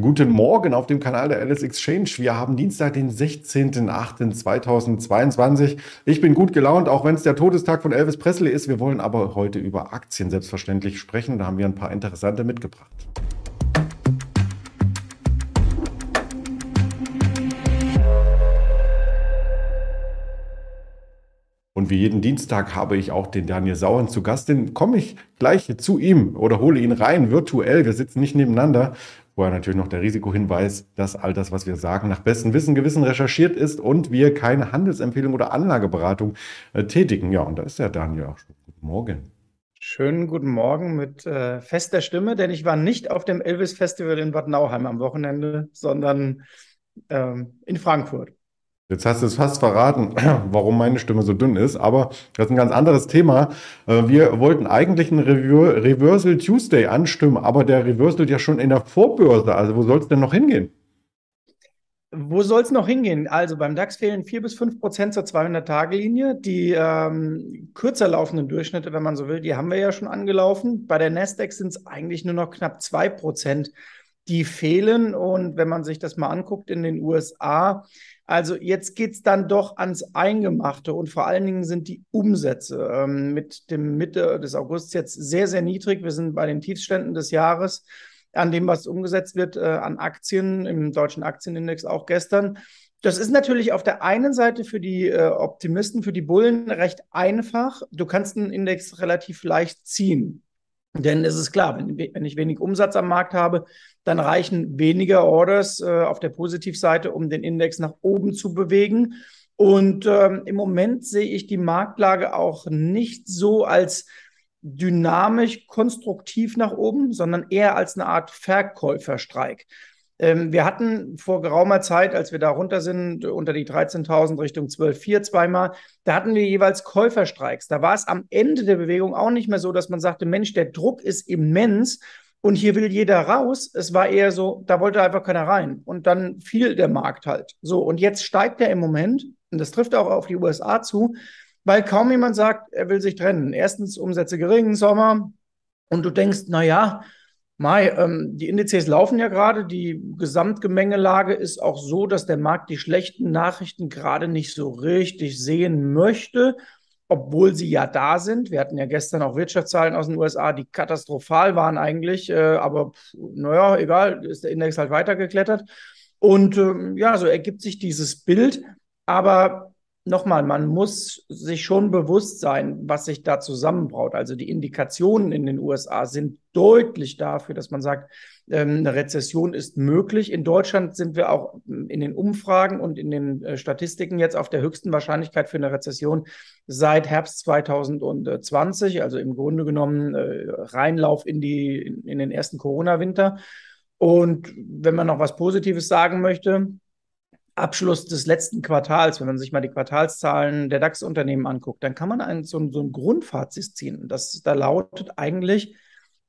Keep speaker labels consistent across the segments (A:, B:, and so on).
A: Guten Morgen auf dem Kanal der Alice Exchange. Wir haben Dienstag, den 16.08.2022. Ich bin gut gelaunt, auch wenn es der Todestag von Elvis Presley ist. Wir wollen aber heute über Aktien selbstverständlich sprechen. Da haben wir ein paar interessante mitgebracht. Und wie jeden Dienstag habe ich auch den Daniel Sauern zu Gast. Den komme ich gleich zu ihm oder hole ihn rein virtuell. Wir sitzen nicht nebeneinander. Vorher natürlich noch der Risikohinweis, dass all das, was wir sagen, nach bestem Wissen, Gewissen recherchiert ist und wir keine Handelsempfehlung oder Anlageberatung äh, tätigen. Ja, und da ist der Daniel auch schon. Guten Morgen.
B: Schönen guten Morgen mit äh, fester Stimme, denn ich war nicht auf dem Elvis Festival in Bad Nauheim am Wochenende, sondern ähm, in Frankfurt.
A: Jetzt hast du es fast verraten, warum meine Stimme so dünn ist, aber das ist ein ganz anderes Thema. Äh, wir wollten eigentlich einen Reversal Tuesday anstimmen, aber der reversal ja schon in der Vorbörse. Also wo soll es denn noch hingehen?
B: Wo soll es noch hingehen? Also beim DAX fehlen 4 bis 5 Prozent zur 200-Tage-Linie. Die ähm, kürzer laufenden Durchschnitte, wenn man so will, die haben wir ja schon angelaufen. Bei der Nasdaq sind es eigentlich nur noch knapp 2 Prozent, die fehlen. Und wenn man sich das mal anguckt in den USA, also jetzt geht es dann doch ans Eingemachte und vor allen Dingen sind die Umsätze ähm, mit dem Mitte des August jetzt sehr, sehr niedrig. Wir sind bei den Tiefständen des Jahres an dem, was umgesetzt wird äh, an Aktien im deutschen Aktienindex auch gestern. Das ist natürlich auf der einen Seite für die äh, Optimisten, für die Bullen recht einfach. Du kannst einen Index relativ leicht ziehen. Denn es ist klar, wenn, wenn, ich wenig Umsatz am Markt habe, dann reichen weniger Orders äh, auf der Positivseite, um den Index nach oben zu bewegen. Und ähm, im Moment sehe ich die Marktlage auch nicht so als dynamisch konstruktiv nach oben, sondern eher als eine Art Verkäuferstreik. Ähm, wir hatten vor geraumer Zeit, als wir da runter sind, unter die 13.000 Richtung 12.4 zweimal, da hatten wir jeweils Käuferstreiks. Da war es am Ende der Bewegung auch nicht mehr so, dass man sagte, Mensch, der Druck ist immens und hier will jeder raus. Es war eher so, da wollte einfach keiner rein. Und dann fiel der Markt halt. So, und jetzt steigt er im Moment, und das trifft auch auf die USA zu, weil kaum jemand sagt, er will sich trennen. Erstens Umsätze gering, Sommer. Und du denkst, na ja, Mai, ähm, die Indizes laufen ja gerade. Die Gesamtgemengelage ist auch so, dass der Markt die schlechten Nachrichten gerade nicht so richtig sehen möchte, obwohl sie ja da sind. Wir hatten ja gestern auch Wirtschaftszahlen aus den USA, die katastrophal waren eigentlich. Äh, aber naja, egal, ist der Index halt weitergeklettert. Und ähm, ja, so ergibt sich dieses Bild. Aber nochmal, man muss sich schon bewusst sein, was sich da zusammenbraut. Also die Indikationen in den USA sind deutlich dafür, dass man sagt, ähm, eine Rezession ist möglich. In Deutschland sind wir auch in den Umfragen und in den äh, Statistiken jetzt auf der höchsten Wahrscheinlichkeit für eine Rezession seit Herbst 2020, also im Grunde genommen äh, Reinlauf in, die, in den ersten Corona-Winter. Und wenn man noch was Positives sagen möchte, Abschluss des letzten Quartals, wenn man sich mal die Quartalszahlen der DAX-Unternehmen anguckt, dann kann man ein, so, so ein Grundfazit ziehen. Das da lautet eigentlich,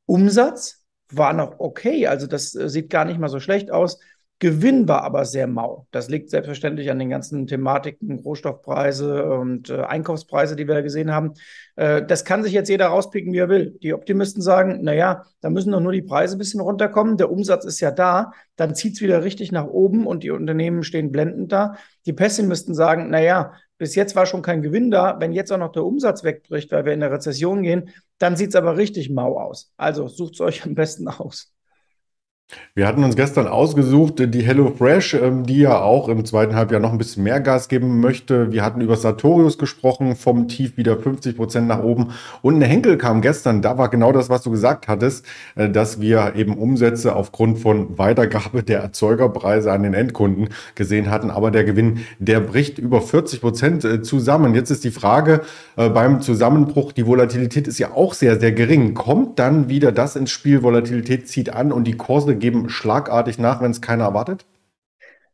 B: Umsatz war noch okay, also das äh, sieht gar nicht mal so schlecht aus. Gewinn war aber sehr mau. Das liegt selbstverständlich an den ganzen Thematiken, Rohstoffpreise und äh, Einkaufspreise, die wir da gesehen haben. Äh, das kann sich jetzt jeder rauspicken, wie er will. Die Optimisten sagen, naja, da müssen doch nur die Preise ein bisschen runterkommen. Der Umsatz ist ja da. Dann zieht es wieder richtig nach oben und die Unternehmen stehen blendend da. Die Pessimisten sagen, naja, bis jetzt war schon kein Gewinn da. Wenn jetzt auch noch der Umsatz wegbricht, weil wir in eine Rezession gehen, dann sieht es aber richtig mau aus. Also sucht es euch am besten aus.
A: Wir hatten uns gestern ausgesucht, die HelloFresh, ähm, die ja auch im zweiten Halbjahr noch ein bisschen mehr Gas geben möchte. Wir hatten über Sartorius gesprochen, vom Tief wieder 50 Prozent nach oben. Und eine Henkel kam gestern, da war genau das, was du gesagt hattest, äh, dass wir eben Umsätze aufgrund von Weitergabe der Erzeugerpreise an den Endkunden gesehen hatten. Aber der Gewinn, der bricht über 40 Prozent äh, zusammen. Jetzt ist die Frage äh, beim Zusammenbruch, die Volatilität ist ja auch sehr, sehr gering. Kommt dann wieder das ins Spiel? Volatilität zieht an und die Kurse geben schlagartig nach, wenn es keiner erwartet?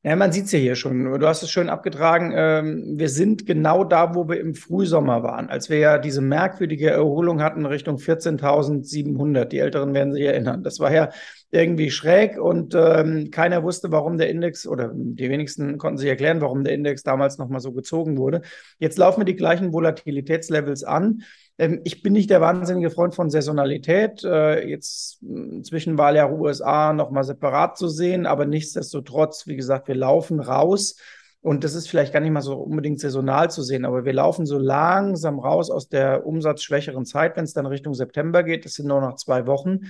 B: Ja, man sieht es ja hier schon. Du hast es schön abgetragen. Ähm, wir sind genau da, wo wir im Frühsommer waren, als wir ja diese merkwürdige Erholung hatten Richtung 14.700. Die Älteren werden sich erinnern. Das war ja irgendwie schräg und ähm, keiner wusste, warum der Index oder die wenigsten konnten sich erklären, warum der Index damals nochmal so gezogen wurde. Jetzt laufen wir die gleichen Volatilitätslevels an ich bin nicht der wahnsinnige Freund von Saisonalität. Äh, jetzt zwischen Wahljahr USA nochmal separat zu sehen, aber nichtsdestotrotz, wie gesagt, wir laufen raus. Und das ist vielleicht gar nicht mal so unbedingt saisonal zu sehen, aber wir laufen so langsam raus aus der umsatzschwächeren Zeit, wenn es dann Richtung September geht. Das sind nur noch zwei Wochen.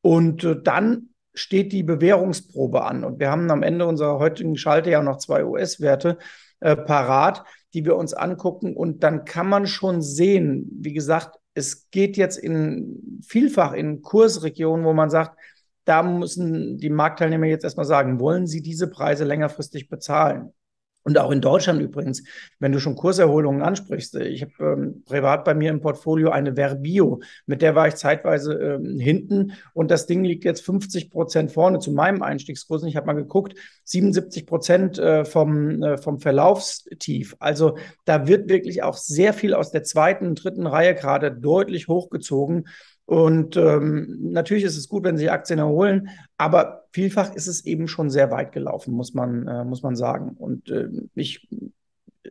B: Und äh, dann steht die Bewährungsprobe an. Und wir haben am Ende unserer heutigen Schalte ja noch zwei US-Werte äh, parat, die wir uns angucken. Und dann kann man schon sehen, wie gesagt, es geht jetzt in vielfach in Kursregionen, wo man sagt, da müssen die Marktteilnehmer jetzt erstmal sagen, wollen sie diese Preise längerfristig bezahlen? Und auch in Deutschland übrigens, wenn du schon Kurserholungen ansprichst. Ich habe ähm, privat bei mir im Portfolio eine Verbio, mit der war ich zeitweise ähm, hinten und das Ding liegt jetzt 50 Prozent vorne zu meinem Einstiegskurs. Und ich habe mal geguckt, 77 Prozent äh, vom, äh, vom Verlaufstief. Also da wird wirklich auch sehr viel aus der zweiten, dritten Reihe gerade deutlich hochgezogen. Und ähm, natürlich ist es gut, wenn sich Aktien erholen, aber vielfach ist es eben schon sehr weit gelaufen, muss man, äh, muss man sagen. Und äh, ich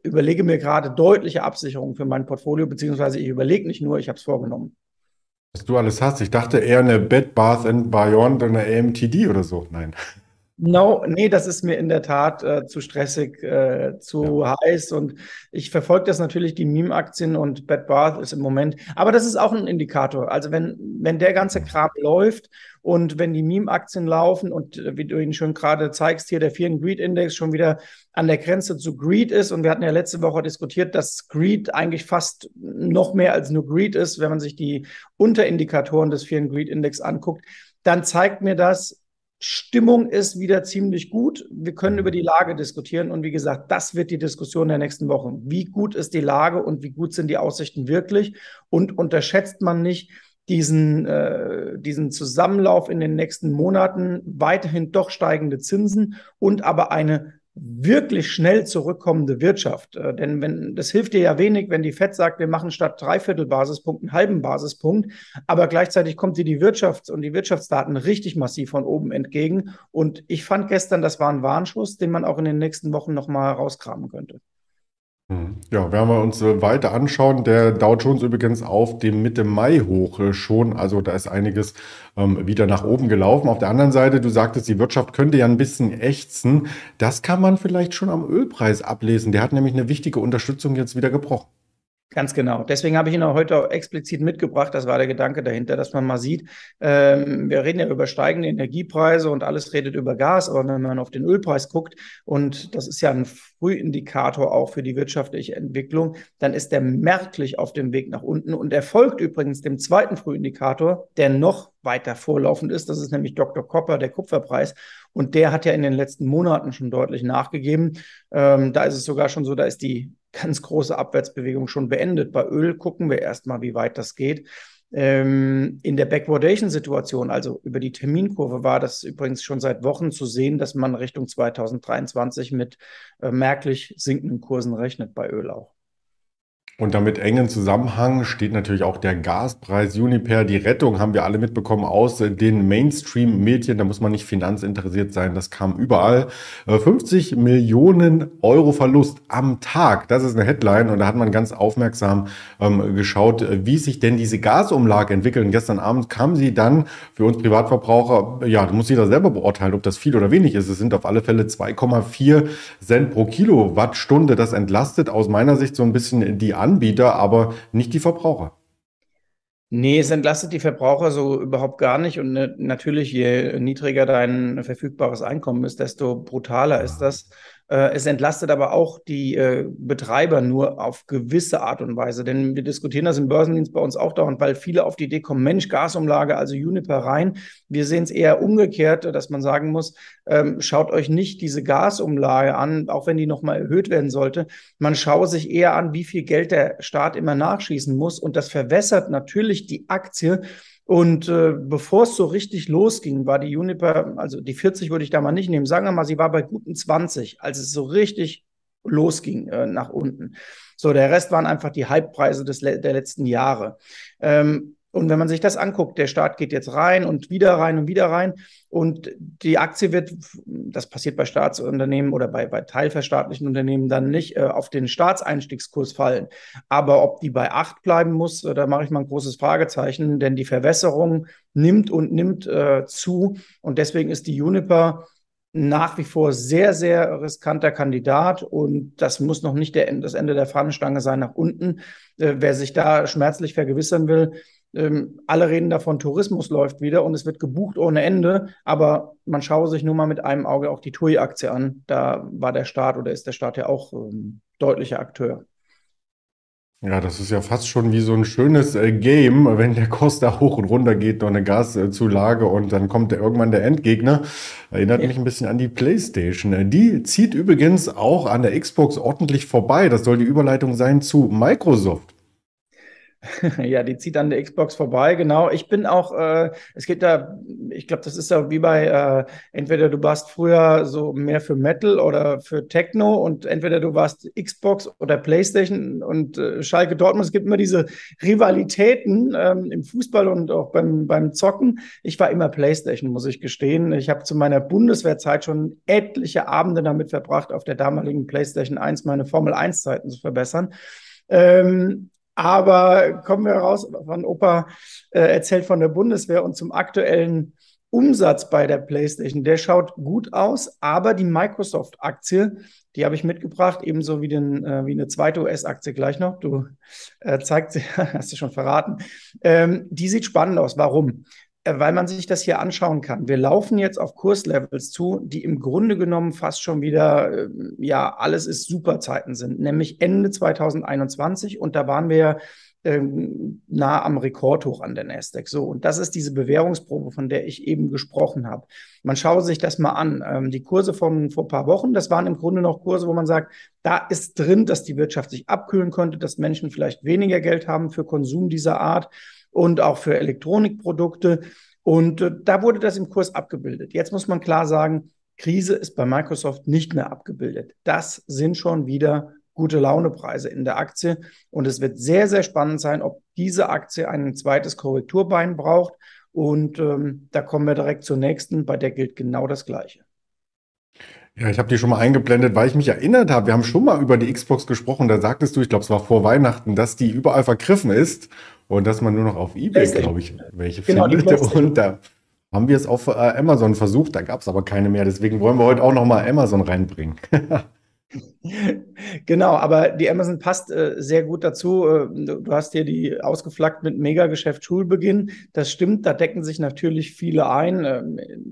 B: überlege mir gerade deutliche Absicherungen für mein Portfolio, beziehungsweise ich überlege nicht nur, ich habe es vorgenommen.
A: Was du alles hast. Ich dachte eher eine Bed Bath and Beyond eine AMTD oder so. Nein.
B: No, nee, das ist mir in der Tat äh, zu stressig, äh, zu ja. heiß. Und ich verfolge das natürlich, die Meme-Aktien und Bad Bath ist im Moment, aber das ist auch ein Indikator. Also wenn, wenn der ganze Kram läuft und wenn die Meme-Aktien laufen und äh, wie du ihn schon gerade zeigst, hier der Fear Greed Index schon wieder an der Grenze zu Greed ist. Und wir hatten ja letzte Woche diskutiert, dass Greed eigentlich fast noch mehr als nur Greed ist, wenn man sich die Unterindikatoren des Fear Greed Index anguckt, dann zeigt mir das, Stimmung ist wieder ziemlich gut. Wir können über die Lage diskutieren und wie gesagt, das wird die Diskussion der nächsten Wochen. Wie gut ist die Lage und wie gut sind die Aussichten wirklich? Und unterschätzt man nicht diesen, äh, diesen Zusammenlauf in den nächsten Monaten, weiterhin doch steigende Zinsen und aber eine wirklich schnell zurückkommende Wirtschaft. Äh, denn wenn, das hilft dir ja wenig, wenn die FED sagt, wir machen statt dreiviertel Basispunkt einen halben Basispunkt, aber gleichzeitig kommt dir die Wirtschafts- und die Wirtschaftsdaten richtig massiv von oben entgegen. Und ich fand gestern, das war ein Warnschuss, den man auch in den nächsten Wochen nochmal rauskramen könnte.
A: Ja, werden wir uns äh, weiter anschauen. Der Dow Jones übrigens auf dem Mitte Mai hoch äh, schon. Also da ist einiges ähm, wieder nach oben gelaufen. Auf der anderen Seite, du sagtest, die Wirtschaft könnte ja ein bisschen ächzen. Das kann man vielleicht schon am Ölpreis ablesen. Der hat nämlich eine wichtige Unterstützung jetzt wieder gebrochen.
B: Ganz genau. Deswegen habe ich ihn auch heute auch explizit mitgebracht. Das war der Gedanke dahinter, dass man mal sieht, ähm, wir reden ja über steigende Energiepreise und alles redet über Gas, aber wenn man auf den Ölpreis guckt, und das ist ja ein Frühindikator auch für die wirtschaftliche Entwicklung, dann ist der merklich auf dem Weg nach unten und er folgt übrigens dem zweiten Frühindikator, der noch weiter vorlaufend ist. Das ist nämlich Dr. Copper, der Kupferpreis. Und der hat ja in den letzten Monaten schon deutlich nachgegeben. Ähm, da ist es sogar schon so, da ist die ganz große Abwärtsbewegung schon beendet. Bei Öl gucken wir erstmal, wie weit das geht. Ähm, in der Backwardation-Situation, also über die Terminkurve, war das übrigens schon seit Wochen zu sehen, dass man Richtung 2023 mit äh, merklich sinkenden Kursen rechnet bei Öl auch.
A: Und damit engen Zusammenhang steht natürlich auch der Gaspreis Uniper. Die Rettung haben wir alle mitbekommen aus den Mainstream-Medien. Da muss man nicht finanzinteressiert sein. Das kam überall. 50 äh, Millionen Euro Verlust am Tag. Das ist eine Headline. Und da hat man ganz aufmerksam ähm, geschaut, wie sich denn diese Gasumlage entwickelt. Und gestern Abend kam sie dann für uns Privatverbraucher. Ja, da muss jeder selber beurteilen, ob das viel oder wenig ist. Es sind auf alle Fälle 2,4 Cent pro Kilowattstunde. Das entlastet aus meiner Sicht so ein bisschen die Anbieter, aber nicht die Verbraucher.
B: Nee, es entlastet die Verbraucher so überhaupt gar nicht. Und natürlich, je niedriger dein verfügbares Einkommen ist, desto brutaler ist das. Äh, es entlastet aber auch die äh, Betreiber nur auf gewisse Art und Weise. Denn wir diskutieren das im Börsendienst bei uns auch dauernd, weil viele auf die Idee kommen, Mensch, Gasumlage, also Juniper rein. Wir sehen es eher umgekehrt, dass man sagen muss, ähm, schaut euch nicht diese Gasumlage an, auch wenn die nochmal erhöht werden sollte. Man schaue sich eher an, wie viel Geld der Staat immer nachschießen muss. Und das verwässert natürlich die Aktie und äh, bevor es so richtig losging, war die Juniper, also die 40 würde ich da mal nicht nehmen, sagen wir mal, sie war bei guten 20, als es so richtig losging äh, nach unten. So, der Rest waren einfach die Halbpreise des, der letzten Jahre. Ähm, Und wenn man sich das anguckt, der Staat geht jetzt rein und wieder rein und wieder rein und die Aktie wird, das passiert bei Staatsunternehmen oder bei, bei teilverstaatlichen Unternehmen dann nicht, äh, auf den Staatseinstiegskurs fallen. Aber ob die bei acht bleiben muss, äh, da mache ich mal ein großes Fragezeichen, denn die Verwässerung nimmt und nimmt äh, zu und deswegen ist die Juniper nach wie vor sehr, sehr riskanter Kandidat und das muss noch nicht der, das Ende der Fahnenstange sein nach unten. Äh, wer sich da schmerzlich vergewissern will, ähm, alle reden davon, Tourismus läuft wieder und es wird gebucht ohne Ende, aber man schaue sich nur mal mit einem Auge auch die TUI-Aktie an. Da war der Staat oder ist der Staat ja auch ähm, deutlicher Akteur.
A: Ja, das ist ja fast schon wie so ein schönes äh, Game, wenn der Kurs da hoch und runter geht, noch eine Gaszulage und dann kommt der, irgendwann der Endgegner. Erinnert ja. mich ein bisschen an die PlayStation. Äh, die zieht übrigens auch an der Xbox ordentlich vorbei. Das soll die Überleitung sein zu Microsoft.
B: Ja, die zieht an der Xbox vorbei, genau. Ich bin auch, äh, es geht da, ich glaube, das ist ja wie bei, äh, entweder du warst früher so mehr für Metal oder für Techno und entweder du warst Xbox oder Playstation und äh, Schalke Dortmund. Es gibt immer diese Rivalitäten ähm, im Fußball und auch beim, beim Zocken. Ich war immer Playstation, muss ich gestehen. Ich habe zu meiner Bundeswehrzeit schon etliche Abende damit verbracht, auf der damaligen Playstation 1 meine Formel 1 Zeiten zu verbessern. Ähm, aber kommen wir raus, von Opa äh, erzählt von der Bundeswehr und zum aktuellen Umsatz bei der PlayStation. Der schaut gut aus, aber die Microsoft-Aktie, die habe ich mitgebracht, ebenso wie, den, äh, wie eine zweite US-Aktie gleich noch. Du äh, zeigt sie, hast du schon verraten. Ähm, die sieht spannend aus. Warum? Äh, weil man sich das hier anschauen kann. Wir laufen jetzt auf Kurslevels zu, die im Grunde genommen fast schon wieder, äh, ja, alles ist Superzeiten sind, nämlich Ende 2021 und da waren wir ähm, nah am Rekordhoch an der Nasdaq. So, und das ist diese Bewährungsprobe, von der ich eben gesprochen habe. Man schaue sich das mal an. Ähm, die Kurse von vor paar Wochen, das waren im Grunde noch Kurse, wo man sagt, da ist drin, dass die Wirtschaft sich abkühlen könnte, dass Menschen vielleicht weniger Geld haben für Konsum dieser Art und auch für Elektronikprodukte. Und äh, da wurde das im Kurs abgebildet. Jetzt muss man klar sagen, Krise ist bei Microsoft nicht mehr abgebildet. Das sind schon wieder gute Launepreise in der Aktie. Und es wird sehr, sehr spannend sein, ob diese Aktie ein zweites Korrekturbein braucht. Und ähm, da kommen wir direkt zur nächsten, bei der gilt genau das Gleiche.
A: Ja, ich habe die schon mal eingeblendet, weil ich mich erinnert habe. Wir haben schon mal über die Xbox gesprochen. Da sagtest du, ich glaube, es war vor Weihnachten, dass die überall vergriffen ist und dass man nur noch auf eBay, glaube ich, welche genau, findet. Und da haben wir es auf äh, Amazon versucht. Da gab es aber keine mehr. Deswegen wollen wir heute auch noch mal Amazon reinbringen.
B: Genau, aber die Amazon passt äh, sehr gut dazu. Äh, du hast hier die ausgeflaggt mit Megageschäft Schulbeginn. Das stimmt, da decken sich natürlich viele ein. Äh,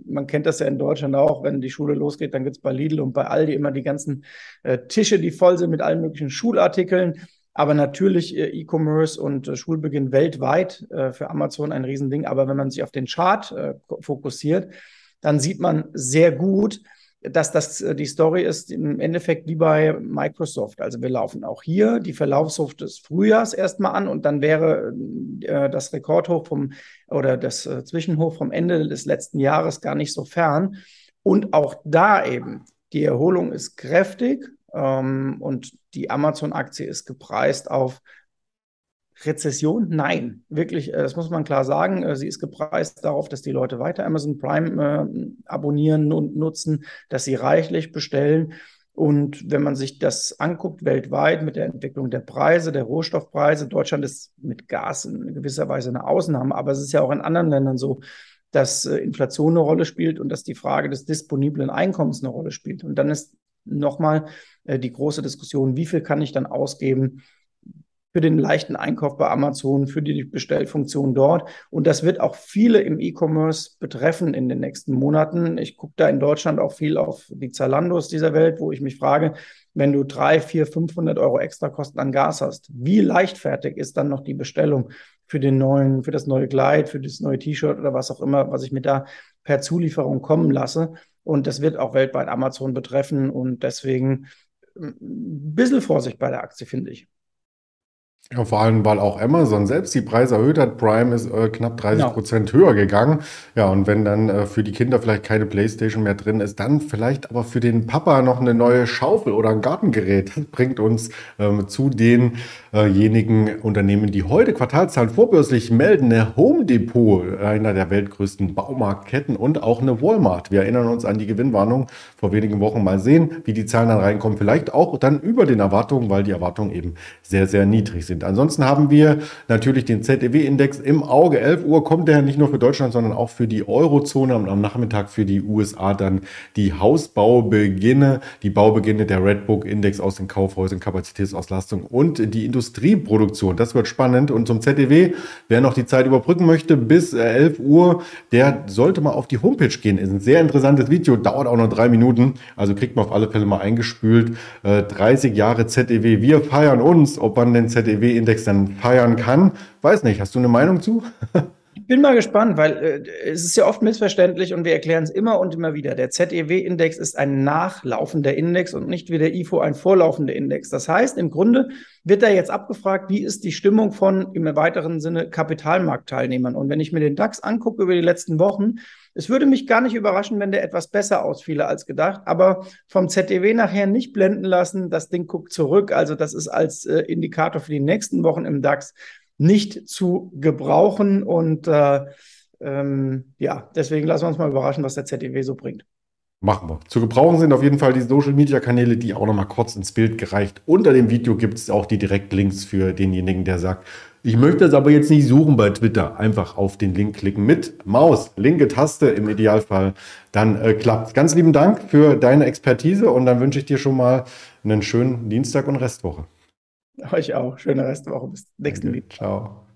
B: man kennt das ja in Deutschland auch, wenn die Schule losgeht, dann gibt es bei Lidl und bei Aldi immer die ganzen äh, Tische, die voll sind mit allen möglichen Schulartikeln. Aber natürlich äh, E-Commerce und äh, Schulbeginn weltweit für Amazon ein Riesending. Aber wenn man sich auf den Chart fokussiert, dann sieht man sehr gut, dass das äh, die Story ist im Endeffekt wie bei Microsoft. Also wir laufen auch hier die Verlaufshof des Frühjahrs erstmal an und dann wäre äh, das Rekordhoch vom oder das äh, Zwischenhoch vom Ende des letzten Jahres gar nicht so fern. Und auch da eben, die Erholung ist kräftig ähm, und die Amazon-Aktie ist gepreist auf Rezession? Nein, wirklich, äh, das muss man klar sagen. Äh, sie ist gepreist darauf, dass die Leute weiter Amazon Prime äh, abonnieren und nutzen, dass sie reichlich bestellen. Und wenn man sich das anguckt weltweit mit der Entwicklung der Preise, der Rohstoffpreise, Deutschland ist mit Gas in gewisser Weise eine Ausnahme, aber es ist ja auch in anderen Ländern so, dass Inflation eine Rolle spielt und dass die Frage des disponiblen Einkommens eine Rolle spielt. Und dann ist nochmal die große Diskussion, wie viel kann ich dann ausgeben, für den leichten Einkauf bei Amazon, für die Bestellfunktion dort. Und das wird auch viele im E-Commerce betreffen in den nächsten Monaten. Ich gucke da in Deutschland auch viel auf die Zalandos dieser Welt, wo ich mich frage, wenn du drei, vier, 500 Euro extra Kosten an Gas hast, wie leichtfertig ist dann noch die Bestellung für den neuen, für das neue Kleid, für das neue T-Shirt oder was auch immer, was ich mir da per Zulieferung kommen lasse. Und das wird auch weltweit Amazon betreffen. Und deswegen ein bisschen Vorsicht bei der Aktie, finde ich.
A: Ja, vor allem, weil auch Amazon selbst die Preise erhöht hat. Prime ist äh, knapp 30 genau. Prozent höher gegangen. Ja, und wenn dann äh, für die Kinder vielleicht keine Playstation mehr drin ist, dann vielleicht aber für den Papa noch eine neue Schaufel oder ein Gartengerät. Das bringt uns ähm, zu denjenigen äh Unternehmen, die heute Quartalszahlen vorbörslich melden. Eine Home Depot, einer der weltgrößten Baumarktketten und auch eine Walmart. Wir erinnern uns an die Gewinnwarnung vor wenigen Wochen. Mal sehen, wie die Zahlen dann reinkommen. Vielleicht auch dann über den Erwartungen, weil die Erwartungen eben sehr, sehr niedrig sind sind. Ansonsten haben wir natürlich den ZEW-Index im Auge. 11 Uhr kommt der nicht nur für Deutschland, sondern auch für die Eurozone und am Nachmittag für die USA dann die Hausbaubeginne, die Baubeginne der Redbook-Index aus den Kaufhäusern, Kapazitätsauslastung und die Industrieproduktion. Das wird spannend. Und zum ZEW, wer noch die Zeit überbrücken möchte, bis 11 Uhr, der sollte mal auf die Homepage gehen. Ist ein sehr interessantes Video, dauert auch noch drei Minuten. Also kriegt man auf alle Fälle mal eingespült. 30 äh, Jahre ZEW, wir feiern uns, ob man den ZEW index dann feiern kann. Weiß nicht, hast du eine Meinung zu?
B: Ich bin mal gespannt, weil äh, es ist ja oft missverständlich und wir erklären es immer und immer wieder. Der ZEW-Index ist ein nachlaufender Index und nicht wie der IFO ein vorlaufender Index. Das heißt, im Grunde wird da jetzt abgefragt, wie ist die Stimmung von im weiteren Sinne Kapitalmarktteilnehmern. Und wenn ich mir den DAX angucke über die letzten Wochen, es würde mich gar nicht überraschen, wenn der etwas besser ausfiele als gedacht, aber vom ZDW nachher nicht blenden lassen. Das Ding guckt zurück. Also das ist als äh, Indikator für die nächsten Wochen im DAX nicht zu gebrauchen. Und äh, ähm, ja, deswegen lassen wir uns mal überraschen, was der ZDW so bringt.
A: Machen wir. Zu gebrauchen sind auf jeden Fall die Social Media Kanäle, die auch nochmal kurz ins Bild gereicht. Unter dem Video gibt es auch die Direktlinks für denjenigen, der sagt, ich möchte das aber jetzt nicht suchen bei Twitter. Einfach auf den Link klicken mit Maus, linke Taste im Idealfall. Dann äh, klappt Ganz lieben Dank für deine Expertise und dann wünsche ich dir schon mal einen schönen Dienstag und Restwoche.
B: Euch auch. Schöne Restwoche. Bis nächsten Video.
A: Ciao.